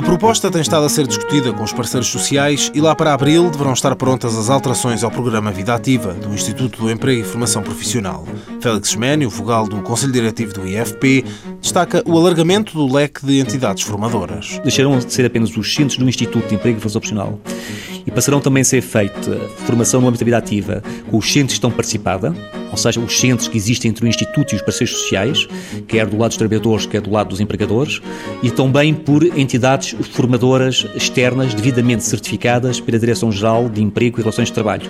A proposta tem estado a ser discutida com os parceiros sociais e lá para abril deverão estar prontas as alterações ao programa Vida Ativa do Instituto do Emprego e Formação Profissional. Félix Xménio, vogal do Conselho Diretivo do IFP, destaca o alargamento do leque de entidades formadoras. Deixarão de ser apenas os centros do Instituto de Emprego e Formação Profissional e passarão também a ser feita formação no âmbito da vida ativa com os centros que estão participada, ou seja, os centros que existem entre o Instituto e os parceiros sociais, quer do lado dos trabalhadores, quer do lado dos empregadores, e também por entidades formadoras externas devidamente certificadas pela Direção-Geral de Emprego e Relações de Trabalho.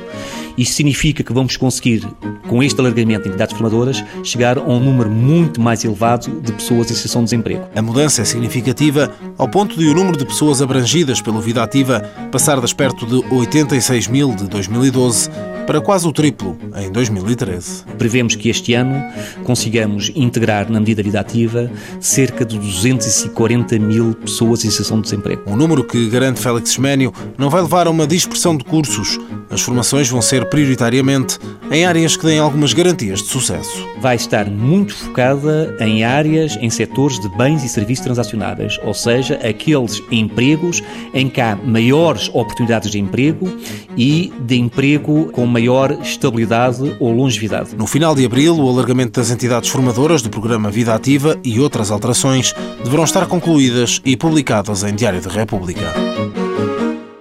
Isto significa que vamos conseguir, com este alargamento de entidades formadoras, chegar a um número muito mais elevado de pessoas em situação de desemprego. A mudança é significativa ao ponto de o número de pessoas abrangidas pelo Vida Ativa passar das perto de 86 mil de 2012 para quase o triplo em 2013. Prevemos que este ano consigamos integrar na medida vida ativa cerca de 240 mil pessoas em situação de desemprego. Um número que, garante Félix Xménio, não vai levar a uma dispersão de cursos. As formações vão ser prioritariamente em áreas que deem algumas garantias de sucesso. Vai estar muito focada em áreas, em setores de bens e serviços transacionáveis, ou seja, aqueles empregos em que há maiores oportunidades de emprego e de emprego com maior estabilidade ou longevidade. No final de abril, o alargamento das entidades formadoras do programa Vida Ativa e outras alterações deverão estar concluídas e publicadas em Diário da República.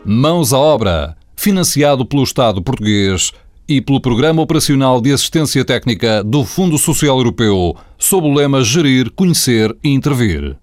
Mãos à obra, financiado pelo Estado português e pelo Programa Operacional de Assistência Técnica do Fundo Social Europeu, sob o lema Gerir, Conhecer e Intervir.